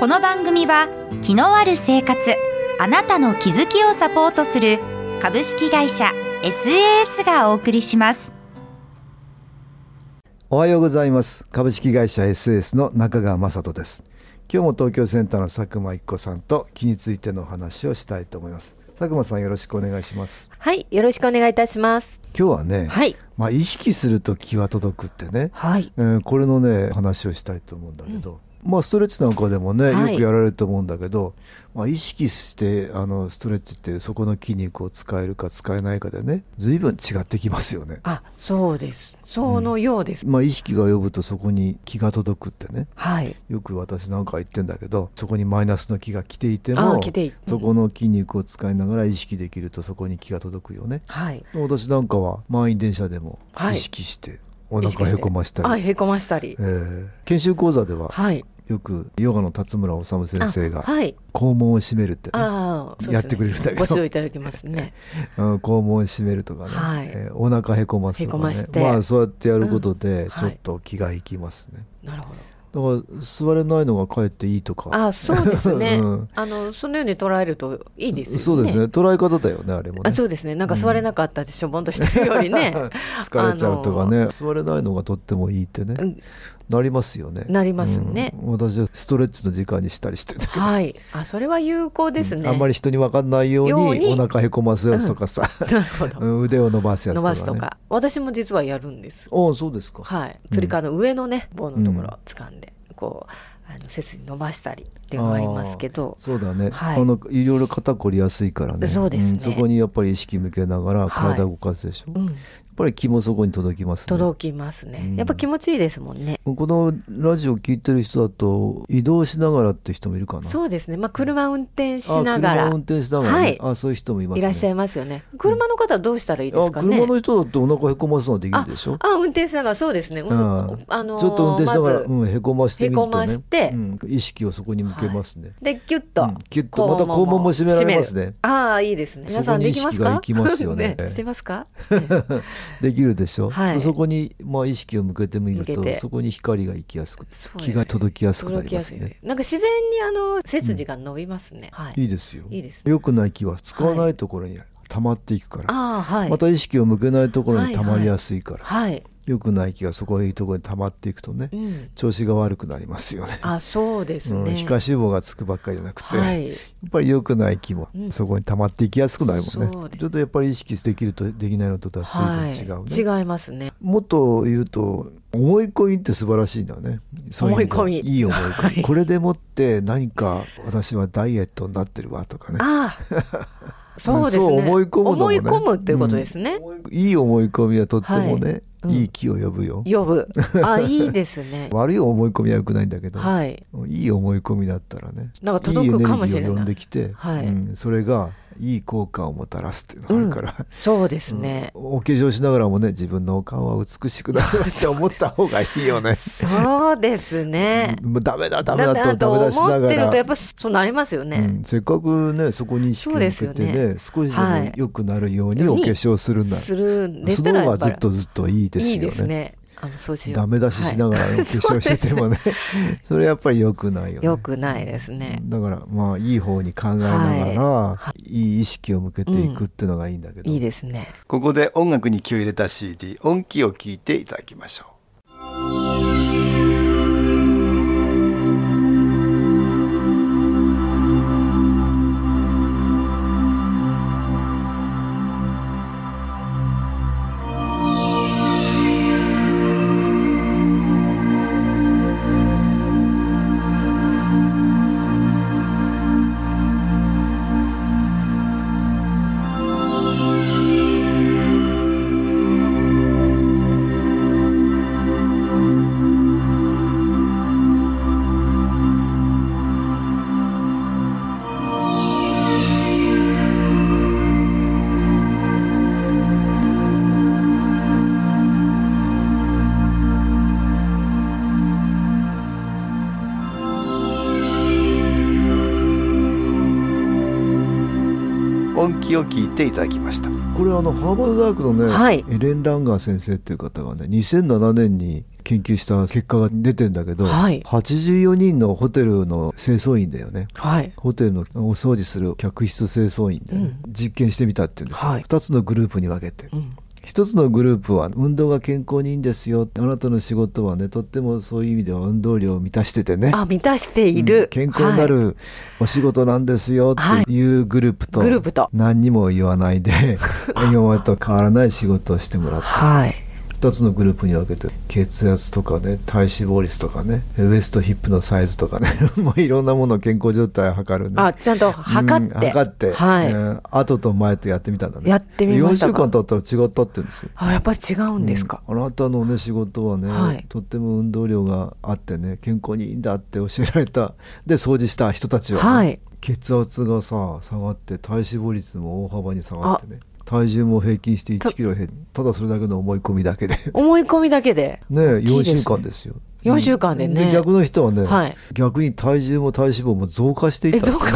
この番組は気のある生活あなたの気づきをサポートする株式会社 SAS がお送りします。おはようございます。株式会社 SAS の中川雅人です。今日も東京センターの佐久間一子さんと気についてのお話をしたいと思います。佐久間さんよろしくお願いします。はい、よろしくお願いいたします。今日はね、はい、まあ意識すると気は届くってね、はい、えーこれのね話をしたいと思うんだけど、まあストレッチなんかでもね、はいよくやられると思うんだけど、まあ、意識してあのストレッチってそこの筋肉を使えるか使えないかでね随分違ってきますよね。あ、そうです。そのようです。まあ意識が及ぶとそこに気が届くってねはい、よく私なんか言ってんだけどそこにマイナスの気が来ていてもあ来ていてそこの筋肉を使いながら意識できるとそこに気が届くよね。はい。私なんかは満員電車でもはい意識してお腹へこましたり、あ、へこましたりえ。ー研修講座でははい。よくヨガの辰村治先生があはい。肛門を締めるってね、ねやってくれるんだけどご指導いただきますね。うん肛門を締めるとかね、はいえーお腹へこますとかねましてまあそうやってやることでうんちょっと気がいきますね、なるほど。だから座れないのがかえっていいとかあ、そうですね うん。あの、そのように捉えるといいですよね。そうですね。捉え方だよねあれもねあ、そうですね。なんか座れなかったってしょぼんとしてるよりね。疲れちゃうとかね座れないのがとってもいいってね、うんなりますよね。なりますね。うん。私はストレッチの時間にしたりしてるんだけどはい。あ、それは有効ですね。あんまり人に分かんないようにお腹へこますやつとかさ、なるほど。うん腕を伸ばすやつ伸とか、ね、ばすとか。私も実はやるんです。ああそうですか、はい、つり革の上のね棒のところを掴んで、こうあの背筋伸ばしたりっていうのがありますけど。そうだね、はい。あのいろいろ肩こりやすいからね。そうですね。ん。そこにやっぱり意識向けながらはい。体を動かすでしょ、やっうん、ぱり気もそこに届きますね。届きますね、うん。やっぱ気持ちいいですもんね、このラジオ聞いてる人だと移動しながらって人もいるかな。そうですね。まあ車運転しながら。運転しながら、ね。はい。あそういう人もいますね。いらっしゃいますよね。車の方はどうしたらいいですか車の人だってお腹へこますのはできるでしょ？あ運転しながら。そうですね、うん。うん。あのーちょっと運転しながら、まず。うん、へこましてみるとね。へこまして。うん、意識をそこに向けますね、でギュッと、うん。ギュッとまた肛門も締められますね。ああいいですね。皆さんできますか？そこに意識がいきますよね。してますか、ね できるでしょ、はい。そこに、まあ、意識を向けてみるとそこに光が行きやすくね。気が届きやすくなりますね。なんか自然にあの背筋が伸びますね、はい。いいですよ。いいです良くない気は使わないところに溜まっていくから、はい。また意識を向けないところに溜まりやすいから、はい、良くない気がそこへいいところに溜まっていくとね、うん、調子が悪くなりますよね。あそうですうん、ね、皮下脂肪がつくばっかりじゃなくて、はい。やっぱり良くない気もうん。そこに溜まっていきやすくなるもんね、そうです。ちょっとやっぱり意識できるとできないのとは随分違うね、はい、違いますね。もっと言うと思い込みって素晴らしいんだよね。思い込みいい思い込み、はい。これでもって何か私はダイエットになってるわとかね。ああ そうですね。思い込むね。思い込むっていうことですね、いい思い込みはとってもね、はいうん。いい気を呼ぶよ。呼ぶ。あ いいですね。悪い思い込みは良くないんだけど、はい。いい思い込みだったらねなんか届くかもしれないいエネルギーを呼んできて、はい。うんそれがいい効果をもたらすっていうのがあるから、そうですね、お化粧しながらもね自分のお顔は美しくなるって思った方がいいよね。そうですね、もうダメだダメだとダメ出しな思ってるがらとやっぱそうなりますよね、うん、せっかくねそこに意識を向けてねね。少しでもはい。良くなるようにお化粧するんだ、するんでしその方がたらやっぱり。ずっとずっといいですよね。いいですねあのそうしようダメ出ししながらお 化粧しててもね、それやっぱり良くないよね。よくないですね、だからまあいい方に考えながら、い、い意識を向けていくっていうのがいいんだけど、いいですね。ここで音楽に気を入れた CD 音気を聞いていただきましょう音気を聞いていただきました。これあのハーバード大学のね、はい。エレン・ランガー先生っていう方がね2007年に研究した結果が出てんだけど、はい。84人のホテルの清掃員だよね。はい。ホテルのお掃除する客室清掃員で、ね実験してみたっていうんですよ、はい。2つのグループに分けて、うん一つのグループは運動が健康にいいんですよ。あなたの仕事はねとってもそういう意味では運動量を満たしててね。あ満たしていうんる、健康になるお仕事なんですよってい。うグループと,、グループと。何にも言わないで 今までと変わらない仕事をしてもらって。はい、はい2つのグループに分けて血圧とかね体脂肪率とかねウエストヒップのサイズとかね もういろんなもの健康状態を測るね。あちゃんと測って、うん測って、はい、うん後と前とやってみたんだね。やってみました。か4週間経ったら違ったって言うんですよ。あやっぱり違うんですか、うん。あなたのね仕事はね、はい。とっても運動量があってね健康にいいんだって教えられた。で掃除した人たちは、ねはい。血圧がさ下がって体脂肪率も大幅に下がってね体重も平均して1キロ減ただそれだけの思い込みだけで。思い込みだけで。ね大きい4ですね。週間ですよ。4週間でね。で逆の人はね、はい。逆に体重も体脂肪も増加していた。えどうか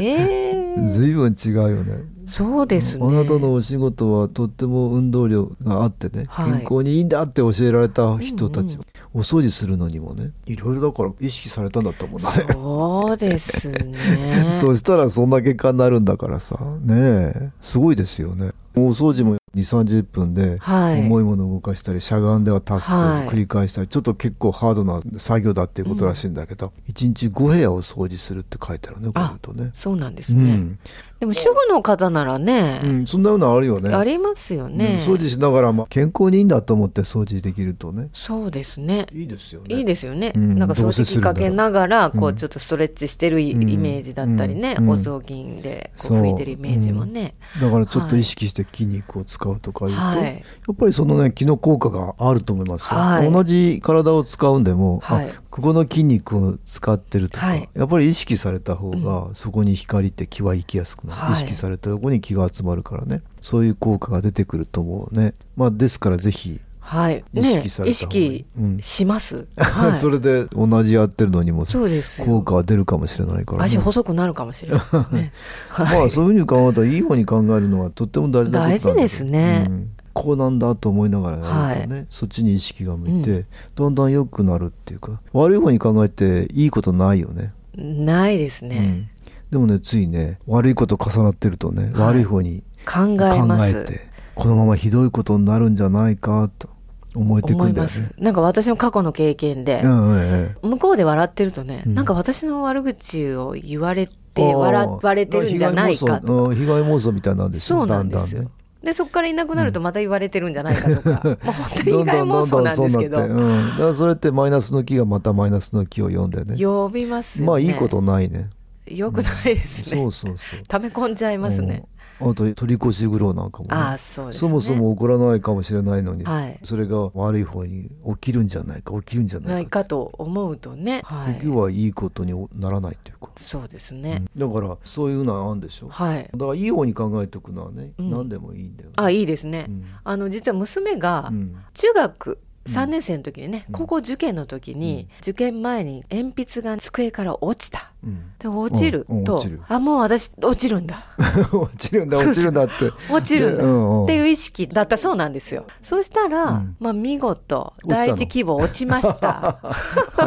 ええ。随分違うよね。そうですね。あなたのお仕事はとっても運動量があってね、はい。健康にいいんだって教えられた人たち、うんお掃除するのにもねいろいろだから意識されたんだと思うんだね。そうですね。そしたらそんな結果になるんだからさ。ねえ。すごいですよね。お掃除も2 3 0分ではい。重いものを動かしたりしゃがんでは立つとはい。繰り返したりちょっと結構ハードな作業だっていうことらしいんだけど、1日5部屋を掃除するって書いてあるねこれとね。そうなんですね、うんでも主婦の方ならね、うん、そんなようなのあるよね。ありますよね、うん掃除しながら、まあ、健康にいいんだと思って掃除できるとね。そうですね。いいですよね。いいですよね、うんなんか掃除機かけながらこううんちょっとストレッチしてるイ,、うん。メージだったりね、うん。お雑巾でこう拭いてるイメージもね、だからちょっと意識して筋肉を使うとかいうと、はい。やっぱりそのね気の効果があると思いますよ、はい。同じ体を使うんでも、はい。あここの筋肉を使ってるとか、はい。やっぱり意識された方がそこに光って気は行きやすくなる、はい。意識されたとこに気が集まるからね。そういう効果が出てくると思うね。まあですからぜひはい。意識されね意た方がいい。識うんします、はい、それで同じやってるのにもそうですよ。効果は出るかもしれないから、ね、足細くなるかもしれない、ね。はいまあそういうふうに考えたらいい方に考えるのはとっても大事なこと大事ですね。うんこうなんだと思いながらやるとね、そっちに意識が向いて、うん。どんどん良くなるっていうか悪い方に考えていいことないよね。ないですね、うん。でもねついね悪いこと重なってるとね、はい。悪い方に考えてこのままひどいことになるんじゃないかと思えてく思いまんだよね。す。なんか私の過去の経験で、うんええ向こうで笑ってるとね、うん。なんか私の悪口を言われて笑われてるんじゃないかと。被害妄想うん被害妄想みたいなんですよそうなんですよ。だんだんねでそこからいなくなるとまた言われてるんじゃないかとか、もう本当に被害妄想なんですけど。うん、だからそれってマイナスの気がまたマイナスの気を読んでね。呼びますよね。まあいいことないね。よくないですね、そうそうそう。溜め込んじゃいますね、うんあと取り越し苦労なんかもね。ああそうですね。そもそも起こらないかもしれないのに、はい。それが悪い方に起きるんじゃないか起きるんじゃなないいかかと思うとね、は起きはいいことにならないっていうか、そうですね、うん。だからそういうのはあるんでしょはい。だからいい方に考えておくのはね、うん。何でもいいんだよね、あいいですね、うん。あの実は娘がうん。中学3年生の時にね、うん。高校受験の時に、受験前に鉛筆が机から落ちた。うん。で落ちると、うんあもう私落ちるんだ。落ちるんだ 落ちるんだって。落ちるんだ、っていう意識だったそうなんですよ。そうしたら、うん。まあ見事第一希望落ちました。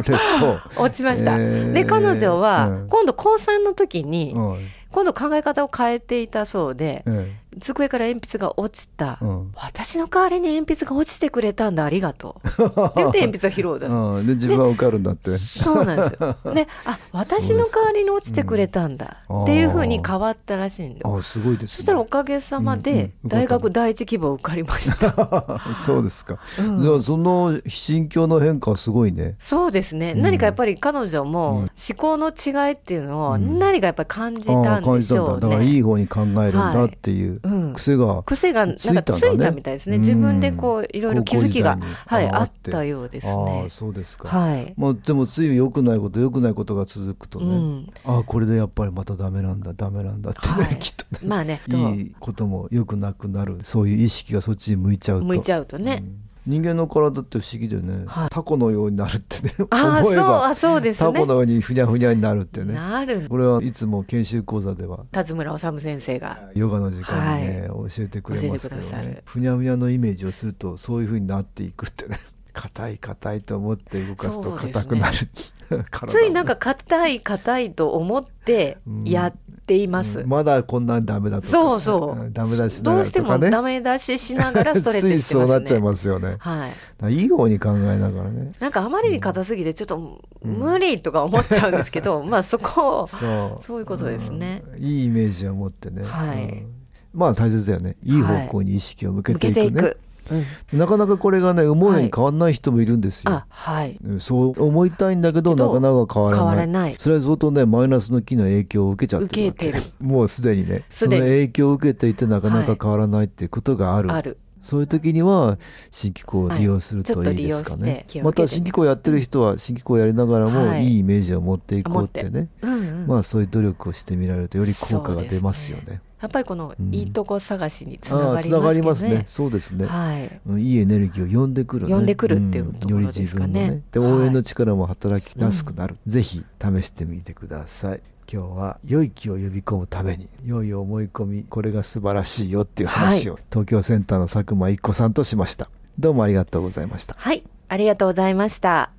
落ちました、えー。で彼女は、うん。今度高3の時に、うん。今度考え方を変えていたそうで、え机から鉛筆が落ちた、えうん。私の代わりに鉛筆が落ちてくれたんだ。ありがとう。って言って鉛筆を拾うだうん。で自分は受かるんだって。そうなんですよ。で、あ、私の代わりに落ちてくれたんだ。うん。っていうふうに変わったらしいんです。あすごいですね。そしたらおかげさまうんでうん。大学第一希望受かりました。そうですか、うん。じゃあその心境の変化はすごいね。そうですね。うん。何かやっぱり彼女うん。も思考の違いっていうのをうん。何かやっぱり感じあたんでしょうだ。だからいいね。方に考えるんだっていううん。癖が、癖がなんかつついたみたいですね。自分でこういろいろ気づきがはいあったようですあね。あ。そうですか、はい。まあ、でもつい良くないこと良くないことが続くとね、うん。ああこれでやっぱりまたダメなんだダメなんだってね、はい。きっとね。まあね、いいことも良くなくなるそういう意識がそっちに向いちゃうと。向いちゃうとね。うん人間の体って不思議でね、はい。タコのようになるってね。ああそう思えば。あそうですね。タコのようにふにゃふにゃになるってね。なるこれはいつも研修講座では。田村治先生が。ヨガの時間にね、教えてくれますけどね。ふにゃふにゃのイメージをするとそういうふうになっていくってね。硬い硬いと思って動かすと硬くなる、体ついなんか硬い硬いと思ってやっています、まだこんなんダメだとか。そうそう。ダメ出ししながどうしてもダメ出ししながら ストレッチしてね。そうなっちゃいますよね。はい。いい方に考えながらね。なんかあまりに硬すぎてちょっと無理とか思っちゃうんですけど、まあそこをそう。そういうことですね。うん。いいイメージを持ってね、はい。うん。まあ大切だよね。いい方向に意識を向け向ていくね、けていなかなかこれがね思うように変わんない人もいるんですよ、あはい。うんそう思いたいんだけどなかなか変わらない。それは相当ねマイナスの気の影響を受けちゃってるもうすでにね。その影響を受けていてなかなか変わらないっていうことがある、ある。そういう時には新機構を利用するとはいいいですかね。ちょっと利用して気をまた新機構やってる人は新機構やりながらもはい。いいイメージを持っていこうってね、うんうん。まあそういう努力をしてみられるとより効果が出ますよね。やっぱりこのうんいいとこ探しにつながりますけどがりますねね。そうですね。はいうんいいエネルギーを呼んでくるね。呼んでくるっていうところんよりです自分のかねね。ではい応援の力も働きやすくなる。ぜひ試してみてください。今日は良い気を呼び込むために良い思い込みこれが素晴らしいよっていう話を、東京センターの佐久間一子さんとしました。どうもありがとうございました。はいありがとうございました